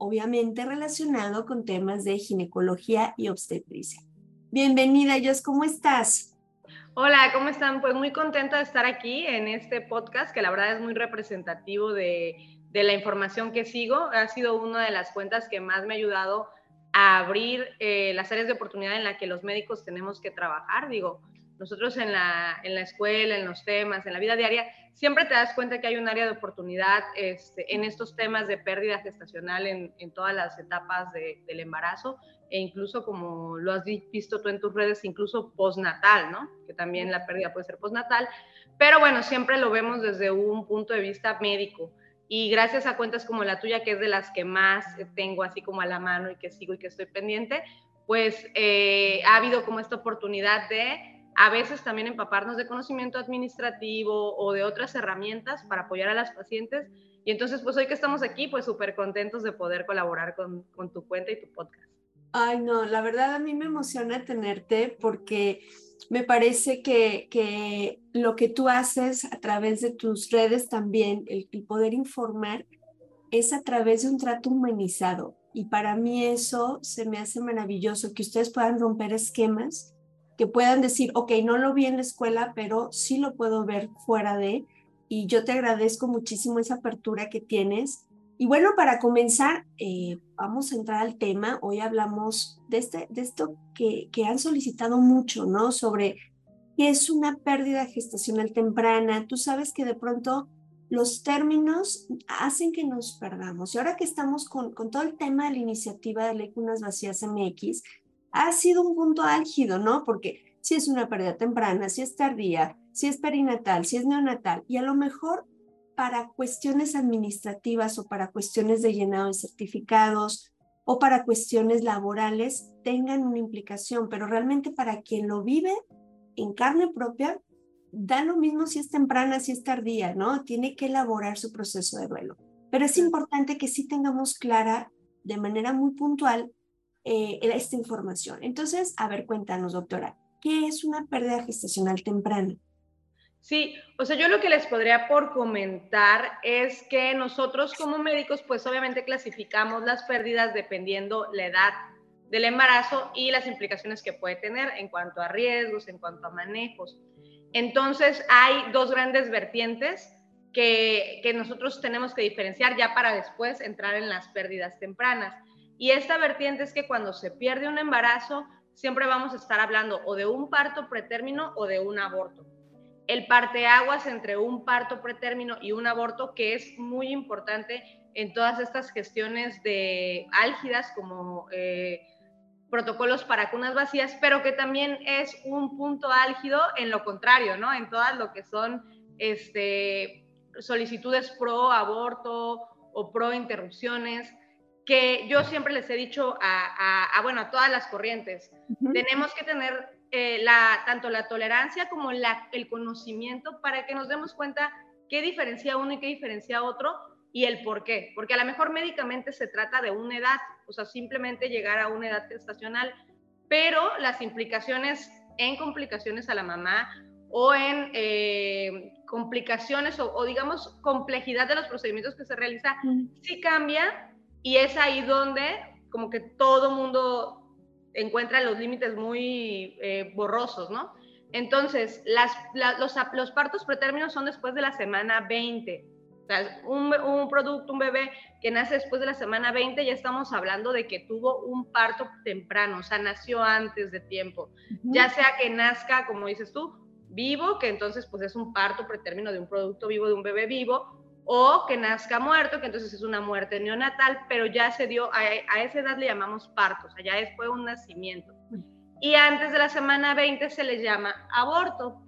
obviamente relacionado con temas de ginecología y obstetricia. Bienvenida, Jos, ¿cómo estás? Hola, ¿cómo están? Pues muy contenta de estar aquí en este podcast, que la verdad es muy representativo de, la información que sigo. Ha sido una de las cuentas que más me ha ayudado a abrir eh, las áreas de oportunidad en las que los médicos tenemos que trabajar. Digo, nosotros en la, en la escuela, en los temas, en la vida diaria, siempre te das cuenta que hay un área de oportunidad este, en estos temas de pérdida gestacional en, en todas las etapas del embarazo e incluso como lo has visto tú en tus redes, incluso postnatal, ¿no? Que también la pérdida puede ser postnatal, pero bueno, siempre lo vemos desde un punto de vista médico. Y gracias a cuentas como la tuya, que es de las que más tengo así como a la mano y que sigo y que estoy pendiente, pues eh, ha habido como esta oportunidad de a veces también empaparnos de conocimiento administrativo o de otras herramientas para apoyar a las pacientes. Y entonces, pues hoy que estamos aquí, pues súper contentos de poder colaborar con, con tu cuenta y tu podcast. Ay, no, la verdad a mí me emociona tenerte porque me parece que, que lo que tú haces a través de tus redes también, el, poder informar, es a través de un trato humanizado. Y para mí eso se me hace maravilloso, que ustedes puedan romper esquemas que puedan decir, ok, no lo vi en la escuela, pero sí lo puedo ver fuera de, y yo te agradezco muchísimo esa apertura que tienes. Y bueno, para comenzar, eh, vamos a entrar al tema. Hoy hablamos de, este, de esto que, que han solicitado mucho, ¿no? Sobre qué es una pérdida gestacional temprana. Tú sabes que de pronto los términos hacen que nos perdamos. Y ahora que estamos con, con todo el tema de la iniciativa de Ley Cunas Vacías MX, ha sido un punto álgido, ¿no? Porque si es una pérdida temprana, si es tardía, si es perinatal, si es neonatal, y a lo mejor para cuestiones administrativas o para cuestiones de llenado de certificados o para cuestiones laborales tengan una implicación, pero realmente para quien lo vive en carne propia, da lo mismo si es temprana, si es tardía, ¿no? Tiene que elaborar su proceso de duelo. Pero es importante que sí tengamos clara de manera muy puntual eh, esta información. Entonces, a ver, cuéntanos, doctora, ¿qué es una pérdida gestacional temprana? Sí, o sea, yo lo que les podría por comentar es que nosotros como médicos, pues obviamente clasificamos las pérdidas dependiendo la edad del embarazo y las implicaciones que puede tener en cuanto a riesgos, en cuanto a manejos. Entonces, hay dos grandes vertientes que, que nosotros tenemos que diferenciar ya para después entrar en las pérdidas tempranas. Y esta vertiente es que cuando se pierde un embarazo, siempre vamos a estar hablando o de un parto pretérmino o de un aborto. El parteaguas entre un parto pretérmino y un aborto, que es muy importante en todas estas gestiones de álgidas como eh, protocolos para cunas vacías, pero que también es un punto álgido en lo contrario, ¿no? En todas lo que son este, solicitudes pro aborto o pro interrupciones que yo siempre les he dicho a, bueno, a todas las corrientes, tenemos que tener eh, la, tanto la tolerancia como la, el conocimiento para que nos demos cuenta qué diferencia uno y qué diferencia otro y el por qué. Porque a lo mejor médicamente se trata de una edad, o sea, simplemente llegar a una edad gestacional, pero las implicaciones en complicaciones a la mamá o en eh, complicaciones o, o, digamos complejidad de los procedimientos que se realiza, sí cambia y es ahí donde como que todo mundo encuentra los límites muy eh, borrosos, ¿no? Entonces, las, los, los, partos pretérminos son después de la semana 20. O sea, un, un, producto, un bebé que nace después de la semana 20, ya estamos hablando de que tuvo un parto temprano, o sea, nació antes de tiempo. Ya sea que nazca, como dices tú, vivo, que entonces pues es un parto pretérmino de un producto vivo, de un bebé vivo, o que nazca muerto, que entonces es una muerte neonatal, pero ya se dio, a, esa edad le llamamos parto, o sea, ya fue un nacimiento. Y antes de la semana 20 se le llama aborto.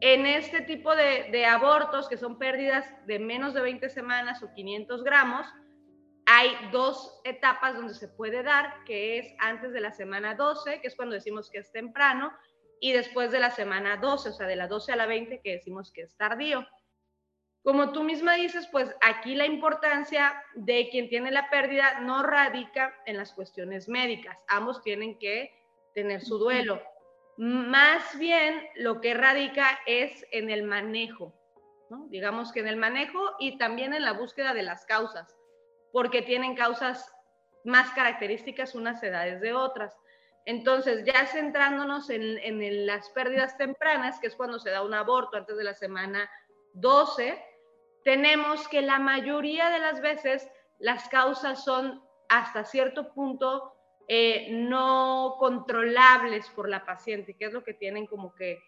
En este tipo de, de abortos, que son pérdidas de menos de 20 semanas o 500 gramos, hay dos etapas donde se puede dar, que es antes de la semana 12, que es cuando decimos que es temprano, y después de la semana 12, o sea, de la 12 a la 20, que decimos que es tardío. Como tú misma dices, pues aquí la importancia de quien tiene la pérdida no radica en las cuestiones médicas. Ambos tienen que tener su duelo. Más bien lo que radica es en el manejo, digamos que en el manejo y también en la búsqueda de las causas, porque tienen causas más características unas edades de otras. Entonces, ya centrándonos en, en las pérdidas tempranas, que es cuando se da un aborto antes de la semana 12, tenemos que la mayoría de las veces las causas son hasta cierto punto eh, no controlables por la paciente, que es lo que tienen como que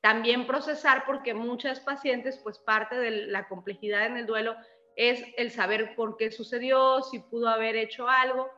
también procesar porque muchas pacientes, pues parte de la complejidad en el duelo es el saber por qué sucedió, si pudo haber hecho algo.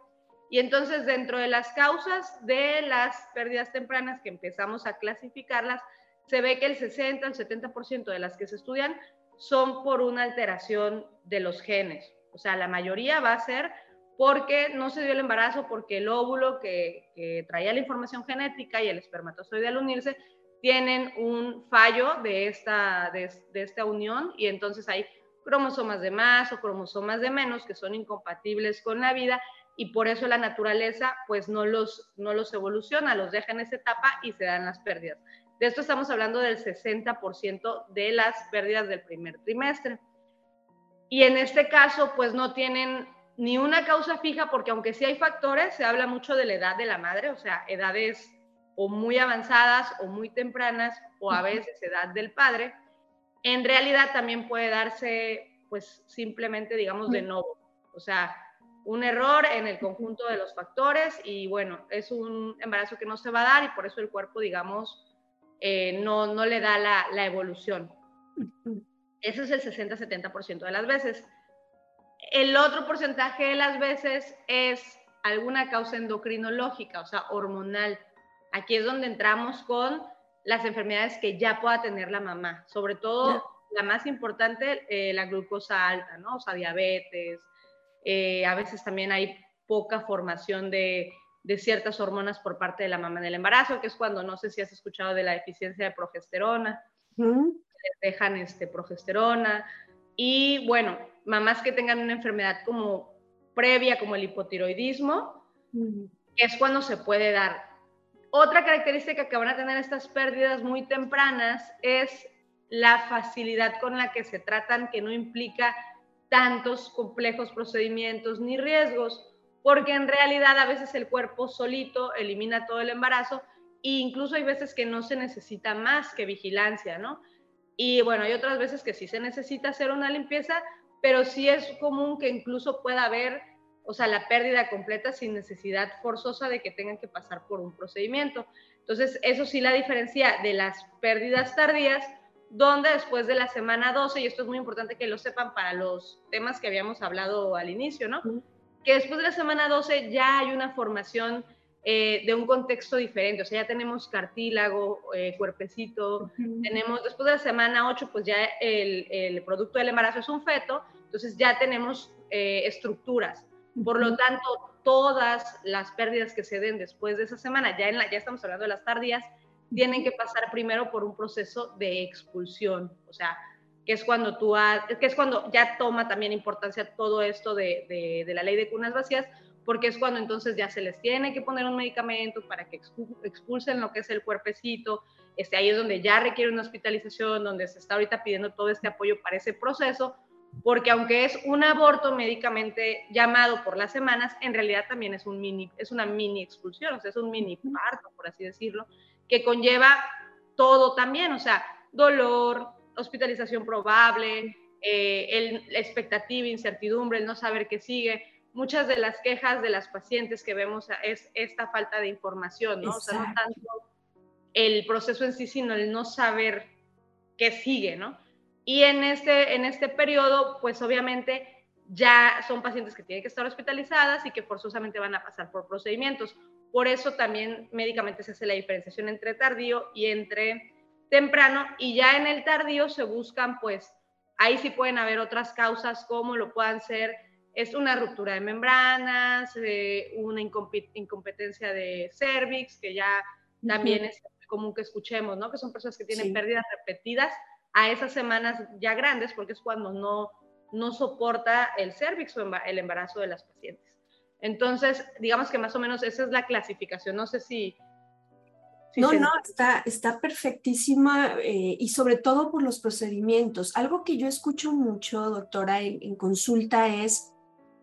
Y entonces dentro de las causas de las pérdidas tempranas que empezamos a clasificarlas, se ve que el 60 al 70% de las que se estudian son por una alteración de los genes. O sea, la mayoría va a ser porque no se dio el embarazo, porque el óvulo que, traía la información genética y el espermatozoide al unirse tienen un fallo de esta, de, esta unión y entonces hay cromosomas de más o cromosomas de menos que son incompatibles con la vida y por eso la naturaleza pues no los, no los evoluciona, los deja en esa etapa y se dan las pérdidas. De esto estamos hablando del 60% de las pérdidas del primer trimestre. Y en este caso, pues no tienen ni una causa fija, porque aunque sí hay factores, se habla mucho de la edad de la madre, o sea, edades o muy avanzadas o muy tempranas, o a veces edad del padre. En realidad también puede darse, pues simplemente, digamos, de nuevo. O sea, un error en el conjunto de los factores y bueno, es un embarazo que no se va a dar y por eso el cuerpo, digamos, eh, no, no le da la, la evolución. Ese es el 60-70% de las veces. El otro porcentaje de las veces es alguna causa endocrinológica, o sea, hormonal. Aquí es donde entramos con las enfermedades que ya pueda tener la mamá, sobre todo la más importante, eh, la glucosa alta, ¿no? O sea, diabetes. Eh, a veces también hay poca formación de de ciertas hormonas por parte de la mamá en el embarazo, que es cuando no sé si has escuchado de la deficiencia de progesterona, les dejan este, progesterona. Y bueno, mamás que tengan una enfermedad como previa, como el hipotiroidismo, que es cuando se puede dar. Otra característica que van a tener estas pérdidas muy tempranas es la facilidad con la que se tratan, que no implica tantos complejos procedimientos ni riesgos porque en realidad a veces el cuerpo solito elimina todo el embarazo e incluso hay veces que no se necesita más que vigilancia, ¿no? Y bueno, hay otras veces que sí se necesita hacer una limpieza, pero sí es común que incluso pueda haber, o sea, la pérdida completa sin necesidad forzosa de que tengan que pasar por un procedimiento. Entonces, eso sí la diferencia de las pérdidas tardías, donde después de la semana 12, y esto es muy importante que lo sepan para los temas que habíamos hablado al inicio, ¿no? Que después de la semana 12 ya hay una formación eh, de un contexto diferente, o sea, ya tenemos cartílago, eh, cuerpecito, tenemos, después de la semana 8, pues ya el, el, producto del embarazo es un feto, entonces ya tenemos eh, estructuras. Por lo tanto, todas las pérdidas que se den después de esa semana, ya, en la, ya estamos hablando de las tardías, tienen que pasar primero por un proceso de expulsión, o sea, que es cuando tú que es cuando ya toma también importancia todo esto de, de, la ley de cunas vacías, porque es cuando entonces ya se les tiene que poner un medicamento para que expulsen lo que es el cuerpecito. Este, ahí es donde ya requiere una hospitalización, donde se está ahorita pidiendo todo este apoyo para ese proceso, porque aunque es un aborto médicamente llamado por las semanas, en realidad también es, un mini, es una mini expulsión, o sea, es un mini parto, por así decirlo, que conlleva todo también, o sea, dolor, hospitalización probable, eh, el, la expectativa, incertidumbre, el no saber qué sigue. Muchas de las quejas de las pacientes que vemos es esta falta de información, ¿no? O sea, no tanto el proceso en sí, sino el no saber qué sigue, ¿no? Y en este, en este periodo, pues obviamente ya son pacientes que tienen que estar hospitalizadas y que forzosamente van a pasar por procedimientos. Por eso también médicamente se hace la diferenciación entre tardío y entre temprano y ya en el tardío se buscan, pues, ahí sí pueden haber otras causas como lo puedan ser es una ruptura de membranas, eh, una incompetencia de cervix, que ya también es común que escuchemos, ¿no? Que son personas que tienen pérdidas repetidas a esas semanas ya grandes, porque es cuando no, no soporta el cervix o el embarazo de las pacientes. Entonces, digamos que más o menos esa es la clasificación. No sé si... no, no, está, está perfectísima eh, y sobre todo por los procedimientos. Algo que yo escucho mucho, doctora, en consulta es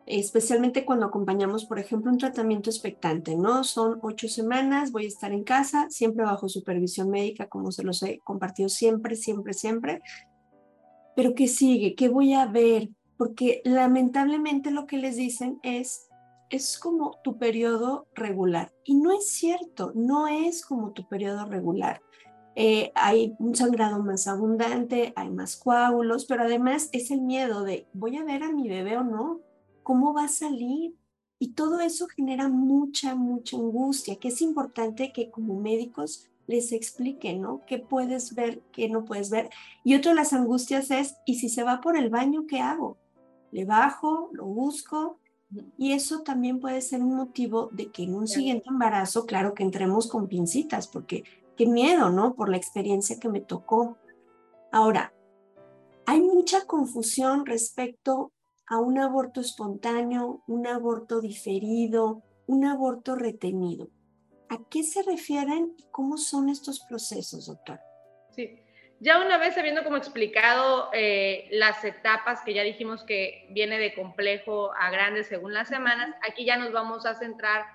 especialmente cuando acompañamos, por ejemplo, un tratamiento expectante, ¿no? Son ocho semanas, voy a estar en casa, siempre bajo supervisión médica, como se los he compartido siempre, siempre, siempre. Pero ¿qué sigue? ¿Qué voy a ver? Porque lamentablemente lo que les dicen es, es como tu periodo regular. Y no es cierto, no es como tu periodo regular. Eh, hay un sangrado más abundante, hay más coágulos, pero además es el miedo de, ¿voy a ver a mi bebé o no? cómo va a salir. Y todo eso genera mucha, mucha angustia, que es importante que como médicos les expliquen, ¿no? ¿Qué puedes ver, qué no puedes ver? Y otra de las angustias es, ¿y si se va por el baño, qué hago? ¿Le bajo? ¿Lo busco? Y eso también puede ser un motivo de que en un siguiente embarazo, claro que entremos con pincitas, porque qué miedo, ¿no? Por la experiencia que me tocó. Ahora, hay mucha confusión respecto a un aborto espontáneo, un aborto diferido, un aborto retenido. ¿A qué se refieren y cómo son estos procesos, doctor? Sí, ya una vez habiendo como explicado eh, las etapas que ya dijimos que viene de complejo a grande según las semanas, aquí ya nos vamos a centrar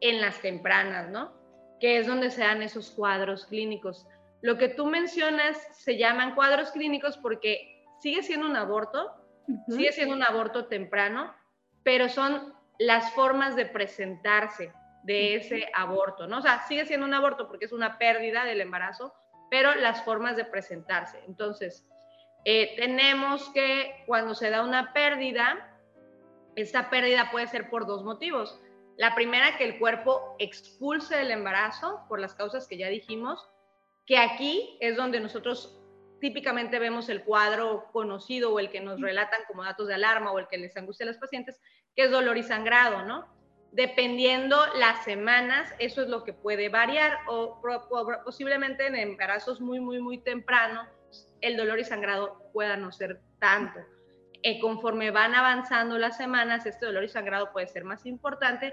en las tempranas, ¿no? Que es donde se dan esos cuadros clínicos. Lo que tú mencionas se llaman cuadros clínicos porque sigue siendo un aborto, Sigue siendo un aborto temprano, pero son las formas de presentarse de ese aborto, ¿no? O sea, sigue siendo un aborto porque es una pérdida del embarazo, pero las formas de presentarse. Entonces, eh, tenemos que cuando se da una pérdida, esta pérdida puede ser por dos motivos. La primera, que el cuerpo expulse el embarazo por las causas que ya dijimos, que aquí es donde nosotros típicamente vemos el cuadro conocido o el que nos relatan como datos de alarma o el que les angustia a los pacientes, que es dolor y sangrado, ¿no? Dependiendo las semanas, eso es lo que puede variar o posiblemente en embarazos muy, muy, muy temprano, el dolor y sangrado pueda no ser tanto. Eh, conforme van avanzando las semanas, este dolor y sangrado puede ser más importante,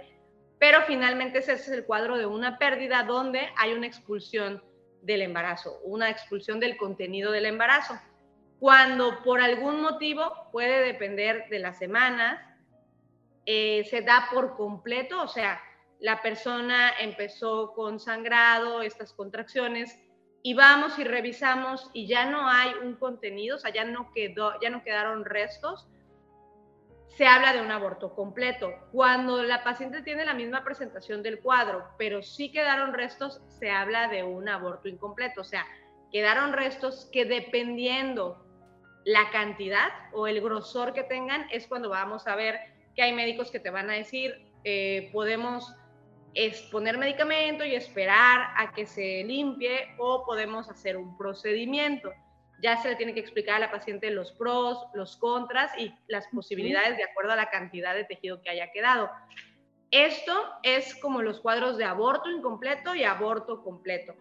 pero finalmente ese es el cuadro de una pérdida donde hay una expulsión del embarazo, una expulsión del contenido del embarazo. Cuando por algún motivo puede depender de las semanas, eh, se da por completo, o sea, la persona empezó con sangrado, estas contracciones, y vamos y revisamos y ya no hay un contenido, o sea, ya no, quedó, ya no quedaron restos, se habla de un aborto completo. Cuando la paciente tiene la misma presentación del cuadro, pero sí quedaron restos, se habla de un aborto incompleto. O sea, quedaron restos que dependiendo la cantidad o el grosor que tengan, es cuando vamos a ver que hay médicos que te van a decir, eh, podemos poner medicamento y esperar a que se limpie o podemos hacer un procedimiento ya se le tiene que explicar a la paciente los pros, los contras y las posibilidades de acuerdo a la cantidad de tejido que haya quedado. Esto es como los cuadros de aborto incompleto y aborto completo.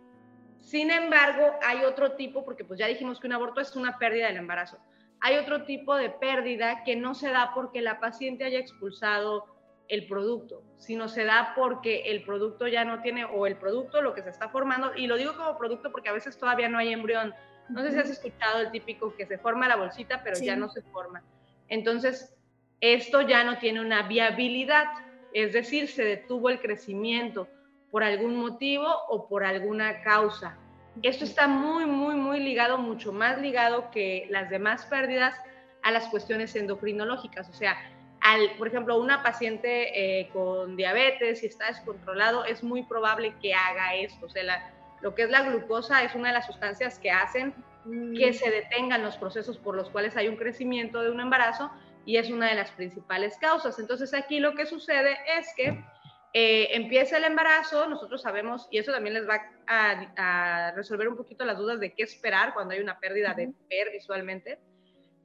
Sin embargo, hay otro tipo, porque pues ya dijimos que un aborto es una pérdida del embarazo. Hay otro tipo de pérdida que no se da porque la paciente haya expulsado el producto, sino se da porque el producto ya no tiene, o el producto, lo que se está formando, y lo digo como producto porque a veces todavía no hay embrión, no sé si has escuchado el típico que se forma la bolsita, pero ya no se forma. Entonces, esto ya no tiene una viabilidad, es decir, se detuvo el crecimiento por algún motivo o por alguna causa. Esto está muy, muy, muy ligado, mucho más ligado que las demás pérdidas a las cuestiones endocrinológicas. O sea, al, por ejemplo, una paciente eh, con diabetes, y está descontrolado, es muy probable que haga esto. O sea, la, lo que es la glucosa es una de las sustancias que hacen que mm. se detengan los procesos por los cuales hay un crecimiento de un embarazo y es una de las principales causas. Entonces aquí lo que sucede es que eh, empieza el embarazo, nosotros sabemos, y eso también les va a, resolver un poquito las dudas de qué esperar cuando hay una pérdida de ver visualmente.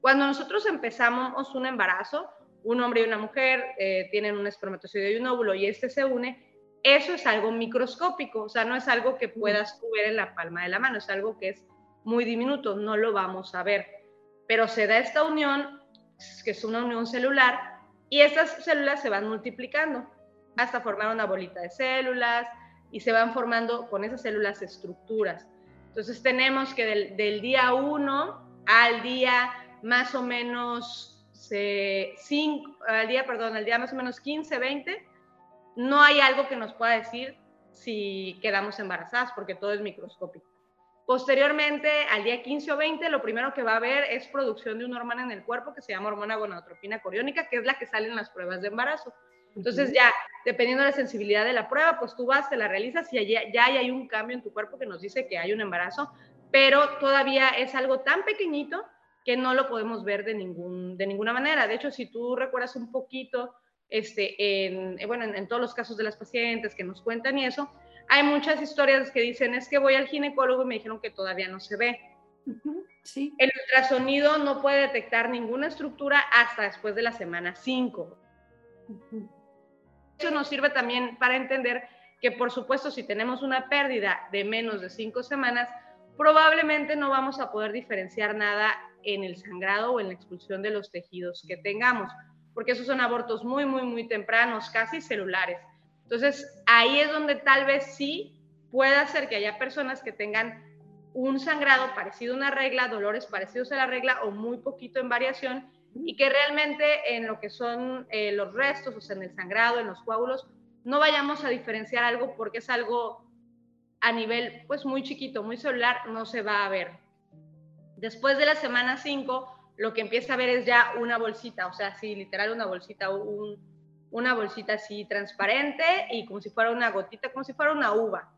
Cuando nosotros empezamos un embarazo, un hombre y una mujer eh, tienen un espermatozoide y un óvulo y este se une, eso es algo microscópico, o sea, no es algo que puedas ver en la palma de la mano, es algo que es muy diminuto, no lo vamos a ver. Pero se da esta unión, que es una unión celular, y estas células se van multiplicando hasta formar una bolita de células y se van formando con esas células estructuras. Entonces tenemos que del, día 1 al día más o menos 5, al día, perdón, al día más o menos 15, 20, no hay algo que nos pueda decir si quedamos embarazadas, porque todo es microscópico. Posteriormente, al día 15 o 20, lo primero que va a haber es producción de una hormona en el cuerpo que se llama hormona gonadotropina coriónica, que es la que sale en las pruebas de embarazo. Entonces ya, dependiendo de la sensibilidad de la prueba, pues tú vas, te la realizas y ya, ya hay un cambio en tu cuerpo que nos dice que hay un embarazo, pero todavía es algo tan pequeñito que no lo podemos ver de, ningún, de ninguna manera. De hecho, si tú recuerdas un poquito, este, en, bueno, en todos los casos de las pacientes que nos cuentan y eso, hay muchas historias que dicen, es que voy al ginecólogo y me dijeron que todavía no se ve. sí. El ultrasonido no puede detectar ninguna estructura hasta después de la semana 5. Eso nos sirve también para entender que, por supuesto, si tenemos una pérdida de menos de 5 semanas, probablemente no vamos a poder diferenciar nada en el sangrado o en la expulsión de los tejidos que tengamos, porque esos son abortos muy, muy, muy tempranos, casi celulares. Entonces, ahí es donde tal vez sí pueda ser que haya personas que tengan un sangrado parecido a una regla, dolores parecidos a la regla o muy poquito en variación y que realmente en lo que son eh, los restos, o sea, en el sangrado, en los coágulos, no vayamos a diferenciar algo porque es algo a nivel pues muy chiquito, muy celular, no se va a ver. Después de la semana 5, lo que empieza a ver es ya una bolsita, o sea, sí, literal una bolsita, un, una bolsita así transparente y como si fuera una gotita, como si fuera una uva.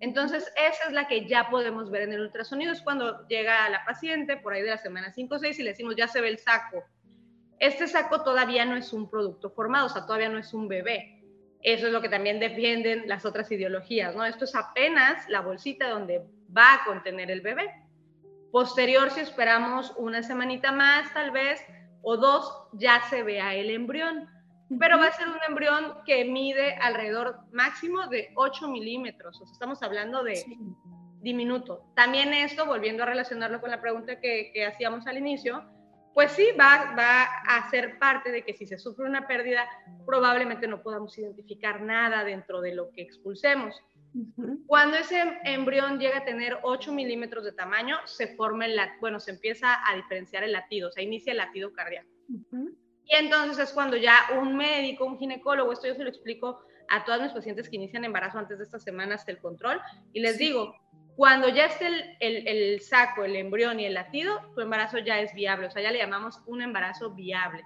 Entonces, esa es la que ya podemos ver en el ultrasonido. Es cuando llega la paciente por ahí de la semana 5 o 6 y le decimos, ya se ve el saco. Este saco todavía no es un producto formado, o sea, todavía no es un bebé. Eso es lo que también defienden las otras ideologías, ¿no? Esto es apenas la bolsita donde va a contener el bebé. Posterior, si esperamos una semanita más, tal vez, o dos, ya se vea el embrión pero va a ser un embrión que mide alrededor máximo de 8 milímetros, o sea, estamos hablando de diminuto. También esto, volviendo a relacionarlo con la pregunta que, que hacíamos al inicio, pues sí, va, va a ser parte de que si se sufre una pérdida, probablemente no podamos identificar nada dentro de lo que expulsemos. Cuando ese embrión llega a tener 8 milímetros de tamaño, se forma el, bueno, se empieza a diferenciar el latido, o sea, inicia el latido cardíaco. Y entonces es cuando ya un médico, un ginecólogo, esto yo se lo explico a todas mis pacientes que inician embarazo antes de estas semanas del control, y les digo, cuando ya esté el, el, saco, el embrión y el latido, tu embarazo ya es viable, o sea, ya le llamamos un embarazo viable.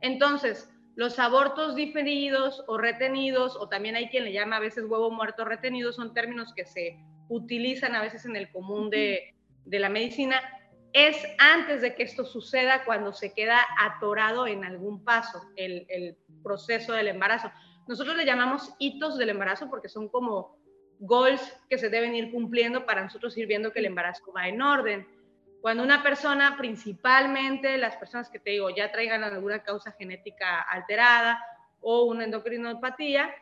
Entonces, los abortos diferidos o retenidos, o también hay quien le llama a veces huevo muerto retenido, son términos que se utilizan a veces en el común de, de la medicina, es antes de que esto suceda cuando se queda atorado en algún paso el, proceso del embarazo. Nosotros le llamamos hitos del embarazo porque son como goals que se deben ir cumpliendo para nosotros ir viendo que el embarazo va en orden. Cuando una persona, principalmente las personas que te digo ya traigan alguna causa genética alterada o una endocrinopatía,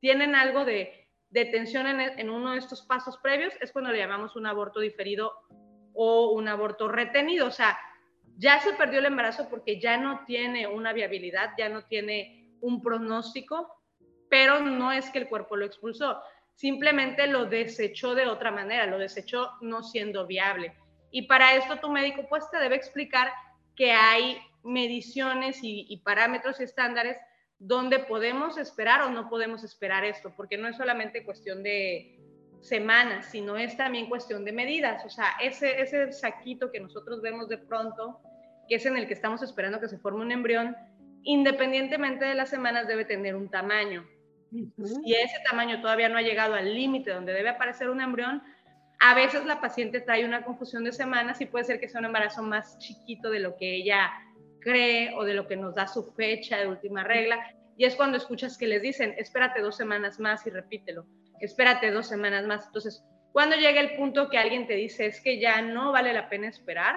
tienen algo de, de tensión en, en uno de estos pasos previos, es cuando le llamamos un aborto diferido o un aborto retenido. O sea, ya se perdió el embarazo porque ya no tiene una viabilidad, ya no tiene un pronóstico, pero no es que el cuerpo lo expulsó, simplemente lo desechó de otra manera, lo desechó no siendo viable. Y para esto tu médico pues te debe explicar que hay mediciones y, parámetros y estándares donde podemos esperar o no podemos esperar esto, porque no es solamente cuestión de, semanas, sino es también cuestión de medidas. O sea, ese, ese saquito que nosotros vemos de pronto, que es en el que estamos esperando que se forme un embrión, independientemente de las semanas debe tener un tamaño. Si ese tamaño todavía no ha llegado al límite donde debe aparecer un embrión, a veces la paciente trae una confusión de semanas y puede ser que sea un embarazo más chiquito de lo que ella cree o de lo que nos da su fecha de última regla. Y es cuando escuchas que les dicen, espérate dos semanas más y repítelo espérate dos semanas más. Entonces, cuando llega el punto que alguien te dice es que ya no vale la pena esperar,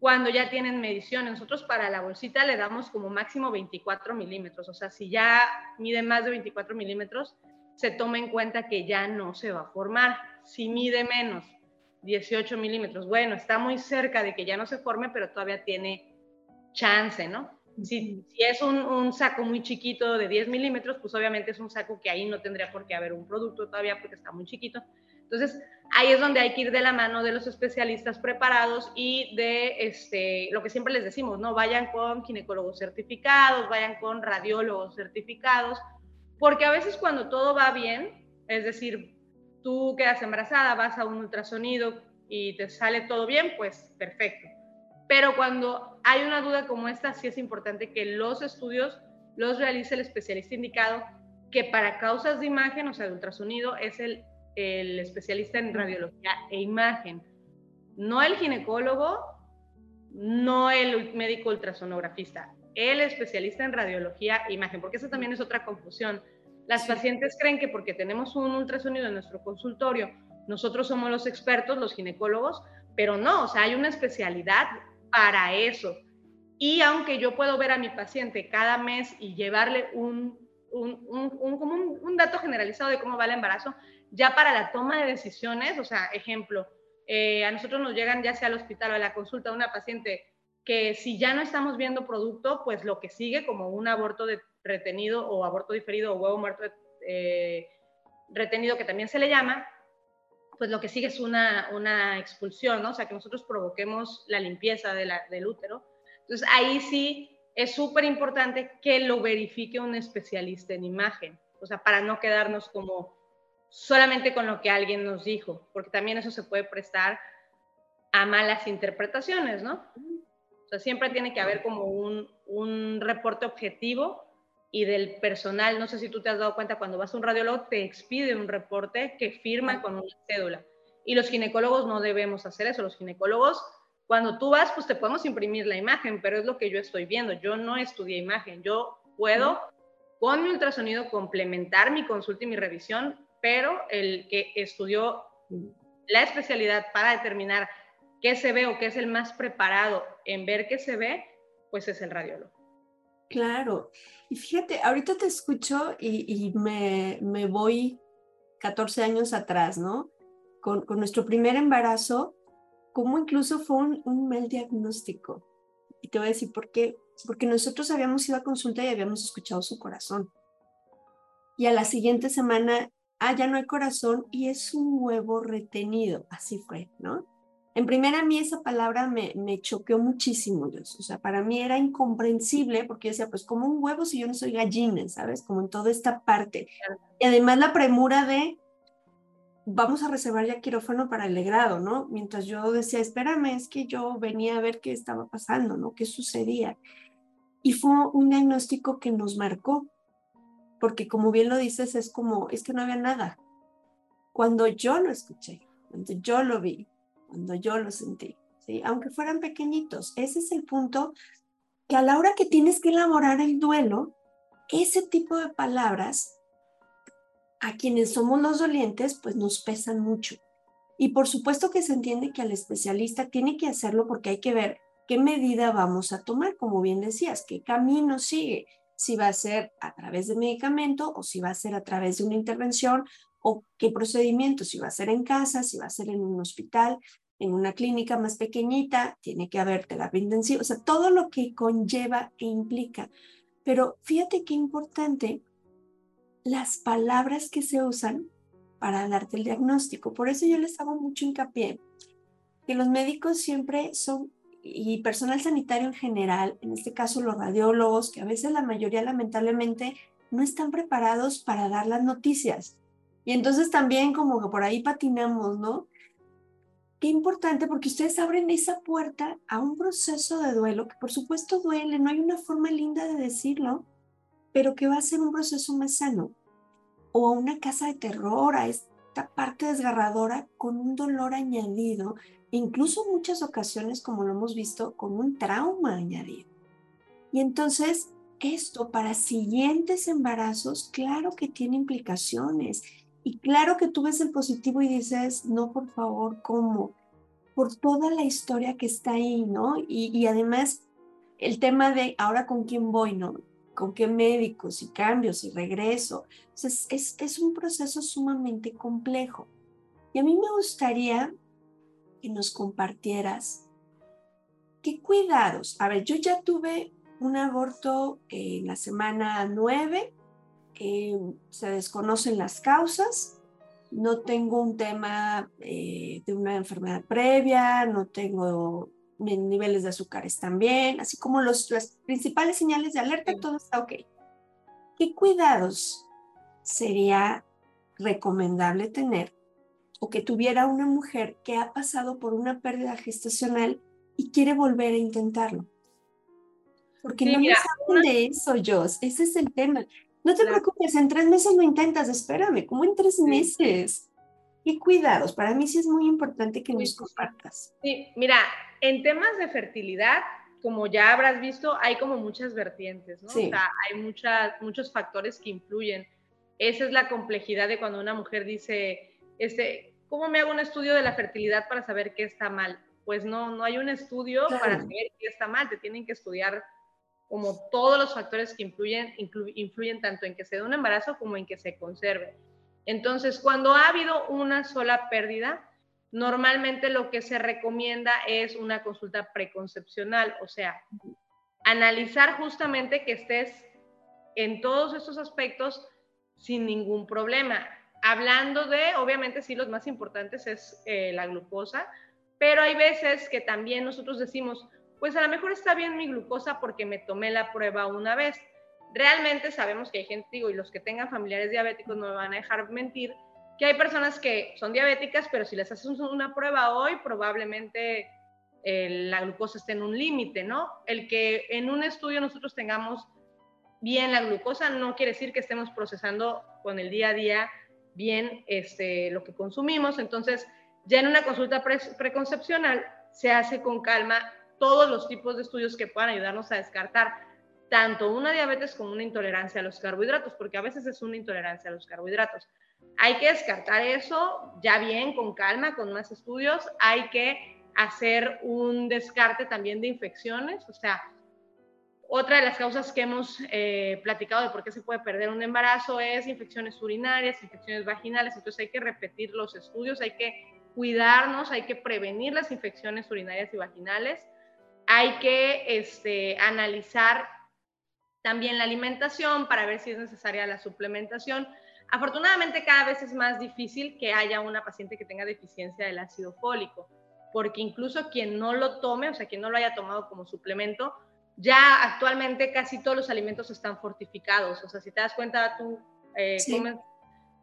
cuando ya tienen mediciones. Nosotros para la bolsita le damos como máximo 24 milímetros, o sea, si ya mide más de 24 milímetros, se toma en cuenta que ya no se va a formar. Si mide menos, 18 milímetros, bueno, está muy cerca de que ya no se forme, pero todavía tiene chance, ¿no? Si, si es un, un, saco muy chiquito de 10 milímetros, pues obviamente es un saco que ahí no tendría por qué haber un producto todavía porque está muy chiquito. Entonces, ahí es donde hay que ir de la mano de los especialistas preparados y de este, lo que siempre les decimos, ¿no? Vayan con ginecólogos certificados, vayan con radiólogos certificados, porque a veces cuando todo va bien, es decir, tú quedas embarazada, vas a un ultrasonido y te sale todo bien, pues perfecto. Pero cuando hay una duda como esta, sí es importante que los estudios los realice el especialista indicado, que para causas de imagen, o sea, de ultrasonido, es el el especialista en radiología e imagen, no el ginecólogo, no el médico ultrasonografista, el especialista en radiología e imagen, porque eso también es otra confusión. Las pacientes creen que porque tenemos un ultrasonido en nuestro consultorio, nosotros somos los expertos, los ginecólogos, pero no, o sea, hay una especialidad para eso. Y aunque yo puedo ver a mi paciente cada mes y llevarle un, un, un, un dato generalizado de cómo va el embarazo, ya para la toma de decisiones, o sea, ejemplo, eh, a nosotros nos llegan ya sea al hospital o a la consulta de una paciente que si ya no estamos viendo producto, pues lo que sigue como un aborto de, retenido o aborto diferido o huevo muerto eh, retenido, que también se le llama, pues lo que sigue es una, una expulsión, ¿no? O sea, que nosotros provoquemos la limpieza de la, del útero. Entonces, ahí sí es súper importante que lo verifique un especialista en imagen, o sea, para no quedarnos como solamente con lo que alguien nos dijo, porque también eso se puede prestar a malas interpretaciones, ¿no? O sea, siempre tiene que haber como un, un reporte objetivo y del personal, no sé si tú te has dado cuenta, cuando vas a un radiólogo te expide un reporte que firma con una cédula. Y los ginecólogos no debemos hacer eso. Los ginecólogos, cuando tú vas, pues te podemos imprimir la imagen, pero es lo que yo estoy viendo. Yo no estudié imagen. Yo puedo, con mi ultrasonido, complementar mi consulta y mi revisión pero el que estudió la especialidad para determinar qué se ve o qué es el más preparado en ver qué se ve, pues es el radiólogo. Claro. Y fíjate, ahorita te escucho y, me, voy 14 años atrás, ¿no? Con, nuestro primer embarazo, como incluso fue un, un mal diagnóstico. Y te voy a decir por qué. Porque nosotros habíamos ido a consulta y habíamos escuchado su corazón. Y a la siguiente semana ah, ya no hay corazón y es un huevo retenido. Así fue, ¿no? En primera, a mí esa palabra me, me choqueó muchísimo, Dios. O sea, para mí era incomprensible porque decía, pues como un huevo si yo no soy gallina, ¿sabes? Como en toda esta parte. Y además la premura de, vamos a reservar ya quirófano para el legrado, ¿no? Mientras yo decía, espérame, es que yo venía a ver qué estaba pasando, ¿no? ¿Qué sucedía? Y fue un diagnóstico que nos marcó, porque como bien lo dices, es como, es que no había nada. Cuando yo lo escuché, cuando yo lo vi, cuando yo lo sentí, ¿sí? aunque fueran pequeñitos, ese es el punto que a la hora que tienes que elaborar el duelo, ese tipo de palabras, a quienes somos los dolientes, pues nos pesan mucho. Y por supuesto que se entiende que al especialista tiene que hacerlo porque hay que ver qué medida vamos a tomar, como bien decías, qué camino sigue, si va a ser a través de medicamento o si va a ser a través de una intervención o qué procedimiento, si va a ser en casa, si va a ser en un hospital, en una clínica más pequeñita, tiene que haber terapia intensiva, o sea, todo lo que conlleva e implica. Pero fíjate qué importante las palabras que se usan para darte el diagnóstico. Por eso yo les hago mucho hincapié que los médicos siempre son y personal sanitario en general, en este caso los radiólogos, que a veces la mayoría lamentablemente no están preparados para dar las noticias. Y entonces también como que por ahí patinamos, ¿no? Qué importante porque ustedes abren esa puerta a un proceso de duelo que por supuesto duele, no hay una forma linda de decirlo, pero que va a ser un proceso más sano. O a una casa de terror, a esta parte desgarradora con un dolor añadido incluso muchas ocasiones, como lo hemos visto, con un trauma añadido. Y entonces, esto para siguientes embarazos, claro que tiene implicaciones. Y claro que tú ves el positivo y dices, no, por favor, ¿cómo? por toda la historia que está ahí, ¿no? Y, además el tema de ahora con quién voy, ¿no? Con qué médicos y cambios y regreso. Entonces, es, es un proceso sumamente complejo. Y a mí me gustaría que nos compartieras qué cuidados. A ver, yo ya tuve un aborto en la semana 9, eh, se desconocen las causas, no tengo un tema eh, de una enfermedad previa, no tengo niveles de azúcares también, así como los, las principales señales de alerta, todo está ok. ¿Qué cuidados sería recomendable tener o que tuviera una mujer que ha pasado por una pérdida gestacional y quiere volver a intentarlo? Porque no me saben de eso, Jos. Ese es el tema. No te preocupes, en tres meses lo intentas, espérame, ¿cómo en tres meses? ¿Qué cuidados? Para mí sí es muy importante que nos compartas. Sí, mira, en temas de fertilidad, como ya habrás visto, hay como muchas vertientes, ¿no? O sea, hay muchas, muchos factores que influyen. Esa es la complejidad de cuando una mujer dice, este, ¿cómo me hago un estudio de la fertilidad para saber qué está mal? Pues no, no hay un estudio para saber qué está mal, te tienen que estudiar como todos los factores que influyen, influyen tanto en que se dé un embarazo como en que se conserve. Entonces, cuando ha habido una sola pérdida, normalmente lo que se recomienda es una consulta preconcepcional, o sea, analizar justamente que estés en todos estos aspectos sin ningún problema. Hablando de, obviamente sí, los más importantes es eh, la glucosa, pero hay veces que también nosotros decimos, pues a lo mejor está bien mi glucosa porque me tomé la prueba una vez. Realmente sabemos que hay gente, digo, y los que tengan familiares diabéticos no me van a dejar mentir, que hay personas que son diabéticas, pero si les haces una prueba hoy, probablemente eh, la glucosa esté en un límite, ¿no? El que en un estudio nosotros tengamos bien la glucosa no quiere decir que estemos procesando con el día a día bien este, lo que consumimos. Entonces, ya en una consulta preconcepcional se hace con calma todos los tipos de estudios que puedan ayudarnos a descartar tanto una diabetes como una intolerancia a los carbohidratos, porque a veces es una intolerancia a los carbohidratos. Hay que descartar eso ya bien, con calma, con más estudios. Hay que hacer un descarte también de infecciones, o sea, otra de las causas que hemos eh, platicado de por qué se puede perder un embarazo es infecciones urinarias, infecciones vaginales, entonces hay que repetir los estudios, hay que cuidarnos, hay que prevenir las infecciones urinarias y vaginales hay que este, analizar también la alimentación para ver si es necesaria la suplementación. Afortunadamente cada vez es más difícil que haya una paciente que tenga deficiencia del ácido fólico, porque incluso quien no lo tome, o sea, quien no lo haya tomado como suplemento, ya actualmente casi todos los alimentos están fortificados. O sea, si te das cuenta, tú eh,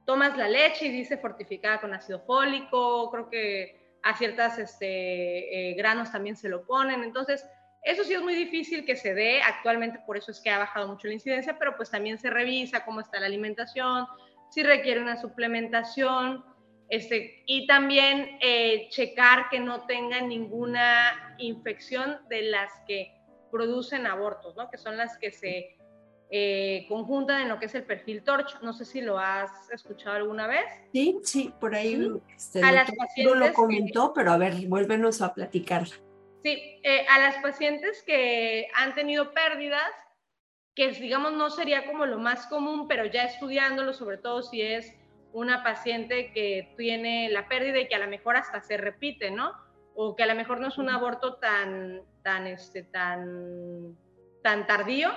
tomas la leche y dice fortificada con ácido fólico, creo que a ciertas este, eh, granos también se lo ponen. Entonces, eso sí es muy difícil que se dé actualmente, por eso es que ha bajado mucho la incidencia, pero pues también se revisa cómo está la alimentación, si requiere una suplementación, este, y también eh, checar que no tenga ninguna infección de las que producen abortos, ¿no? que son las que se eh, conjunta en lo que es el perfil Torch. No sé si lo has escuchado alguna vez. Sí, sí, por ahí este, a las pacientes lo comentó, pero a ver, vuélvenos a platicar. Sí, eh, a las pacientes que han tenido pérdidas, que digamos no sería como lo más común, pero ya estudiándolo, sobre todo si es una paciente que tiene la pérdida y que a lo mejor hasta se repite, ¿no? O que a lo mejor no es un aborto tan, tan, este, tan, tan tardío,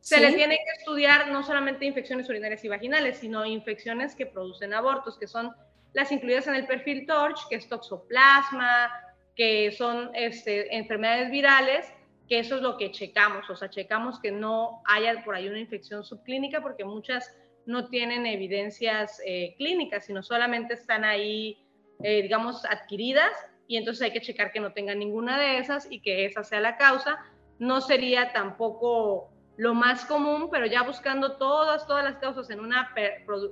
se le tiene que estudiar no solamente infecciones urinarias y vaginales, sino infecciones que producen abortos, que son las incluidas en el perfil TORCH, que es toxoplasma, que son este, enfermedades virales, que eso es lo que checamos, o sea, checamos que no haya por ahí una infección subclínica, porque muchas no tienen evidencias eh, clínicas, sino solamente están ahí, eh, digamos, adquiridas, y entonces hay que checar que no tengan ninguna de esas y que esa sea la causa. No sería tampoco lo más común, pero ya buscando todas, todas las causas en una,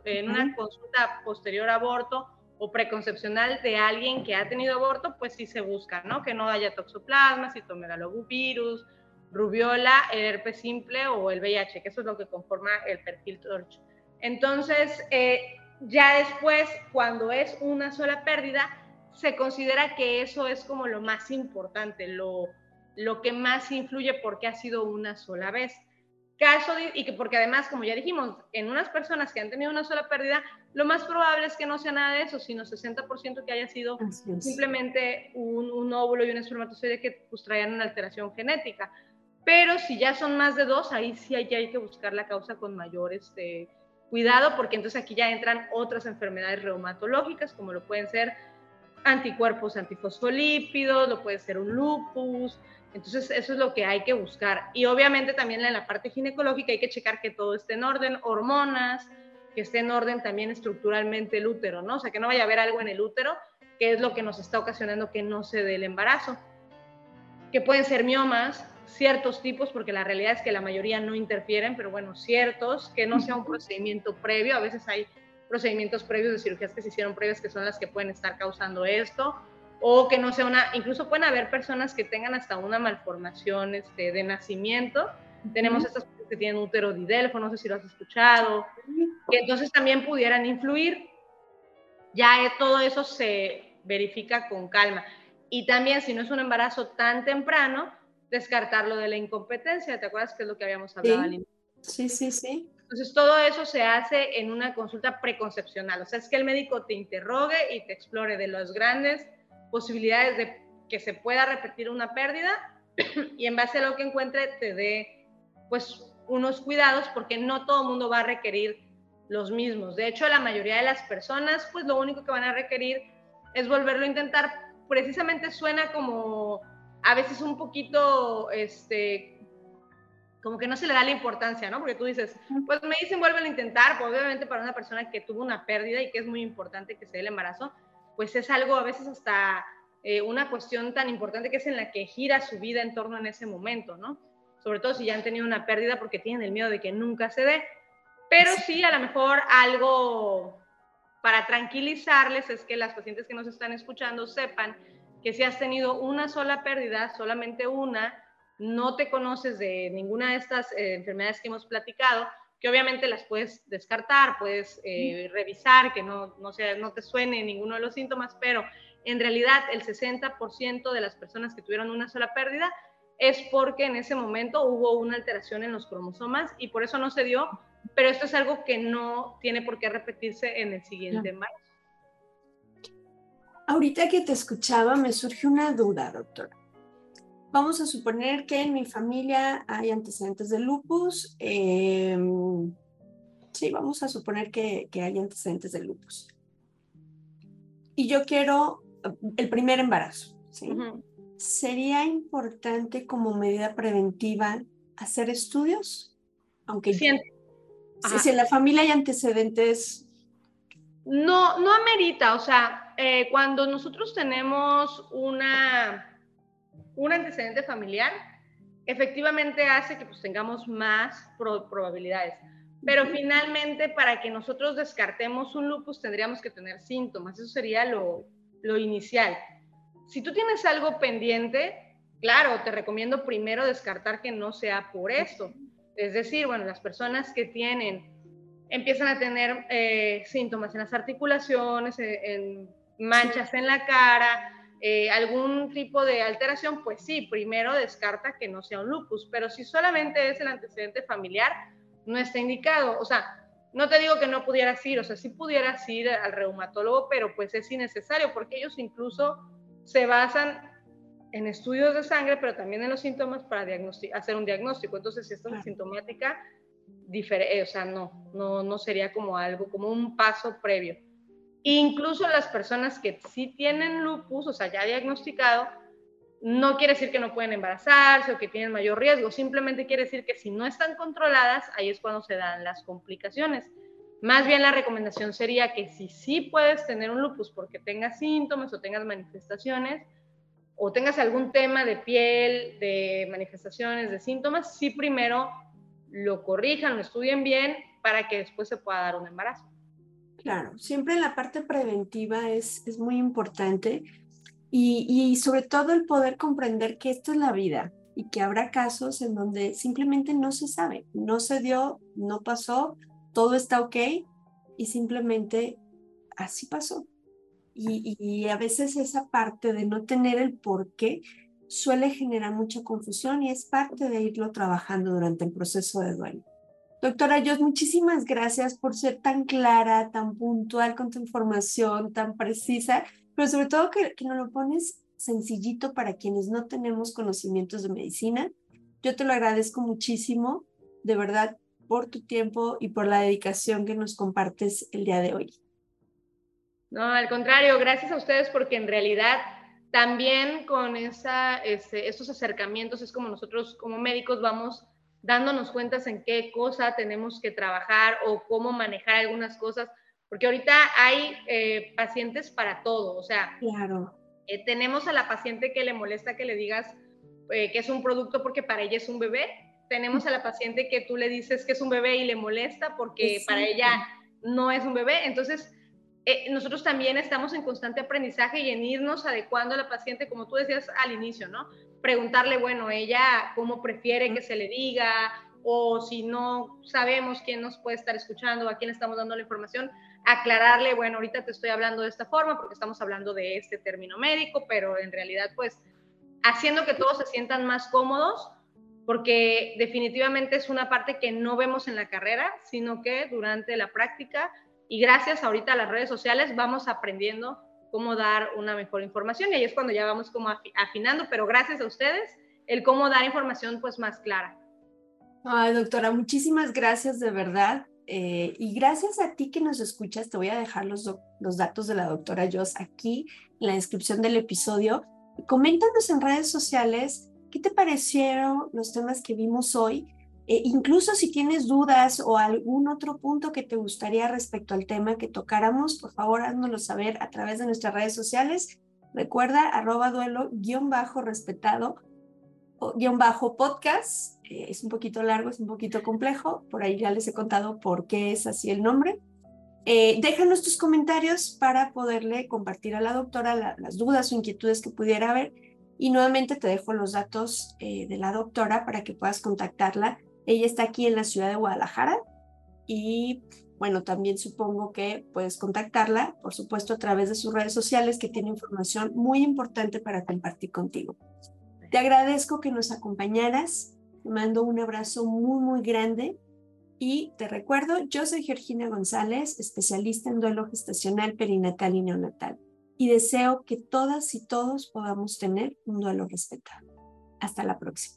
en una consulta posterior a aborto o preconcepcional de alguien que ha tenido aborto, pues sí se busca, ¿no? Que no haya toxoplasma, citomegalovirus, rubiola, el herpes simple o el VIH, que eso es lo que conforma el perfil TORCH. Entonces, eh, ya después, cuando es una sola pérdida, se considera que eso es como lo más importante, lo, lo que más influye porque ha sido una sola vez. Caso y que porque además, como ya dijimos, en unas personas que han tenido una sola pérdida, lo más probable es que no sea nada de eso, sino 60% que haya sido simplemente un, un, óvulo y un espermatozoide que pues, traían una alteración genética. Pero si ya son más de dos, ahí sí hay, hay que buscar la causa con mayor este, cuidado, porque entonces aquí ya entran otras enfermedades reumatológicas, como lo pueden ser anticuerpos antifosfolípidos, lo puede ser un lupus, entonces, eso es lo que hay que buscar. Y obviamente también en la parte ginecológica hay que checar que todo esté en orden, hormonas, que esté en orden también estructuralmente el útero, ¿no? O sea, que no vaya a haber algo en el útero, que es lo que nos está ocasionando que no se dé el embarazo. Que pueden ser miomas, ciertos tipos, porque la realidad es que la mayoría no interfieren, pero bueno, ciertos, que no sea un procedimiento previo. A veces hay procedimientos previos de cirugías que se hicieron previas que son las que pueden estar causando esto o que no sea una, incluso pueden haber personas que tengan hasta una malformación este, de nacimiento. Tenemos estas personas que tienen útero didelfo, no sé si lo has escuchado, que entonces también pudieran influir. Ya eh, todo eso se verifica con calma. Y también si no es un embarazo tan temprano, descartarlo de la incompetencia. ¿Te acuerdas que es lo que habíamos hablado? Sí, sí, sí. Entonces, todo eso se hace en una consulta preconcepcional. O sea, es que el médico te interrogue y te explore de los grandes posibilidades de que se pueda repetir una pérdida y en base a lo que encuentre te dé pues unos cuidados porque no todo el mundo va a requerir los mismos. De hecho, la mayoría de las personas pues lo único que van a requerir es volverlo a intentar. Precisamente suena como a veces un poquito este como que no se le da la importancia, ¿no? Porque tú dices, pues me dicen vuelven a intentar, pues obviamente para una persona que tuvo una pérdida y que es muy importante que se dé el embarazo, pues es algo a veces hasta eh, una cuestión tan importante que es en la que gira su vida en torno en ese momento, ¿no? Sobre todo si ya han tenido una pérdida porque tienen el miedo de que nunca se dé. Pero sí, a lo mejor algo para tranquilizarles es que las pacientes que nos están escuchando sepan que si has tenido una sola pérdida, solamente una, no te conoces de ninguna de estas eh, enfermedades que hemos platicado, que obviamente las puedes descartar, puedes eh, revisar, que no, no, sea, no te suene ninguno de los síntomas, pero en realidad el 60% de las personas que tuvieron una sola pérdida es porque en ese momento hubo una alteración en los cromosomas y por eso no se dio, pero esto es algo que no tiene por qué repetirse en el siguiente embarazo. Ahorita que te escuchaba me surge una duda, doctora vamos a suponer que en mi familia hay antecedentes de lupus. Em, sí, vamos a suponer que, hay antecedentes de lupus. Y yo quiero el primer embarazo. ¿sí? ¿Sería importante como medida preventiva hacer estudios? Aunque si en la familia hay antecedentes. No, no amerita. O sea, eh, cuando nosotros tenemos una un antecedente familiar efectivamente hace que pues, tengamos más probabilidades. Pero finalmente, para que nosotros descartemos un lupus, tendríamos que tener síntomas. Eso sería lo, lo inicial. Si tú tienes algo pendiente, claro, te recomiendo primero descartar que no sea por esto. Es decir, bueno, las personas que tienen, empiezan a tener eh, síntomas en las articulaciones, en manchas en la cara, eh, algún tipo de alteración, pues sí, primero descarta que no sea un lupus, pero si solamente es el antecedente familiar, no está indicado. O sea, no te digo que no pudieras ir, o sea, sí pudieras ir al reumatólogo, pero pues es innecesario porque ellos incluso se basan en estudios de sangre, pero también en los síntomas para hacer un diagnóstico. Entonces, si esta es sintomática, eh, o sea, no, no, no sería como algo, como un paso previo. Incluso las personas que sí tienen lupus, o sea, ya diagnosticado, no quiere decir que no pueden embarazarse o que tienen mayor riesgo, simplemente quiere decir que si no están controladas, ahí es cuando se dan las complicaciones. Más bien la recomendación sería que si sí puedes tener un lupus porque tengas síntomas o tengas manifestaciones o tengas algún tema de piel, de manifestaciones, de síntomas, sí primero lo corrijan, lo estudien bien para que después se pueda dar un embarazo. Claro, siempre la parte preventiva es, es muy importante y, y, sobre todo el poder comprender que esto es la vida y que habrá casos en donde simplemente no se sabe, no se dio, no pasó, todo está ok y simplemente así pasó. y, a veces esa parte de no tener el por qué suele generar mucha confusión y es parte de irlo trabajando durante el proceso de duelo. Doctora Jos, muchísimas gracias por ser tan clara, tan puntual con tu información, tan precisa, pero sobre todo que, que nos lo pones sencillito para quienes no tenemos conocimientos de medicina. Yo te lo agradezco muchísimo, de verdad, por tu tiempo y por la dedicación que nos compartes el día de hoy. No, al contrario, gracias a ustedes porque en realidad también con esa, este, estos acercamientos es como nosotros como médicos vamos dándonos cuentas en qué cosa tenemos que trabajar o cómo manejar algunas cosas, porque ahorita hay eh, pacientes para todo, o sea, claro. Eh, tenemos a la paciente que le molesta que le digas eh, que es un producto porque para ella es un bebé, tenemos a la paciente que tú le dices que es un bebé y le molesta porque para ella no es un bebé, entonces eh, nosotros también estamos en constante aprendizaje y en irnos adecuando a la paciente, como tú decías al inicio, ¿no? Preguntarle, bueno, ella cómo prefiere que se le diga, o si no sabemos quién nos puede estar escuchando, a quién estamos dando la información, aclararle, bueno, ahorita te estoy hablando de esta forma porque estamos hablando de este término médico, pero en realidad, pues, haciendo que todos se sientan más cómodos, porque definitivamente es una parte que no vemos en la carrera, sino que durante la práctica y gracias ahorita a las redes sociales vamos aprendiendo cómo dar una mejor información y ahí es cuando ya vamos como afinando, pero gracias a ustedes el cómo dar información pues más clara. Ay, doctora, muchísimas gracias de verdad. Eh, y gracias a ti que nos escuchas, te voy a dejar los, los datos de la doctora Joss aquí en la descripción del episodio. Coméntanos en redes sociales qué te parecieron los temas que vimos hoy eh, incluso si tienes dudas o algún otro punto que te gustaría respecto al tema que tocáramos, por favor, háznoslo saber a través de nuestras redes sociales. Recuerda, arroba duelo guion bajo respetado guion bajo podcast. Eh, es un poquito largo, es un poquito complejo. Por ahí ya les he contado por qué es así el nombre. Eh, déjanos tus comentarios para poderle compartir a la doctora las dudas o inquietudes que pudiera haber. Y nuevamente te dejo los datos de la doctora para que puedas contactarla ella está aquí en la ciudad de Guadalajara y bueno, también supongo que puedes contactarla, por supuesto, a través de sus redes sociales que tiene información muy importante para compartir contigo. Te agradezco que nos acompañaras, te mando un abrazo muy, muy grande y te recuerdo, yo soy Georgina González, especialista en duelo gestacional, perinatal y neonatal, y deseo que todas y todos podamos tener un duelo respetado. Hasta la próxima.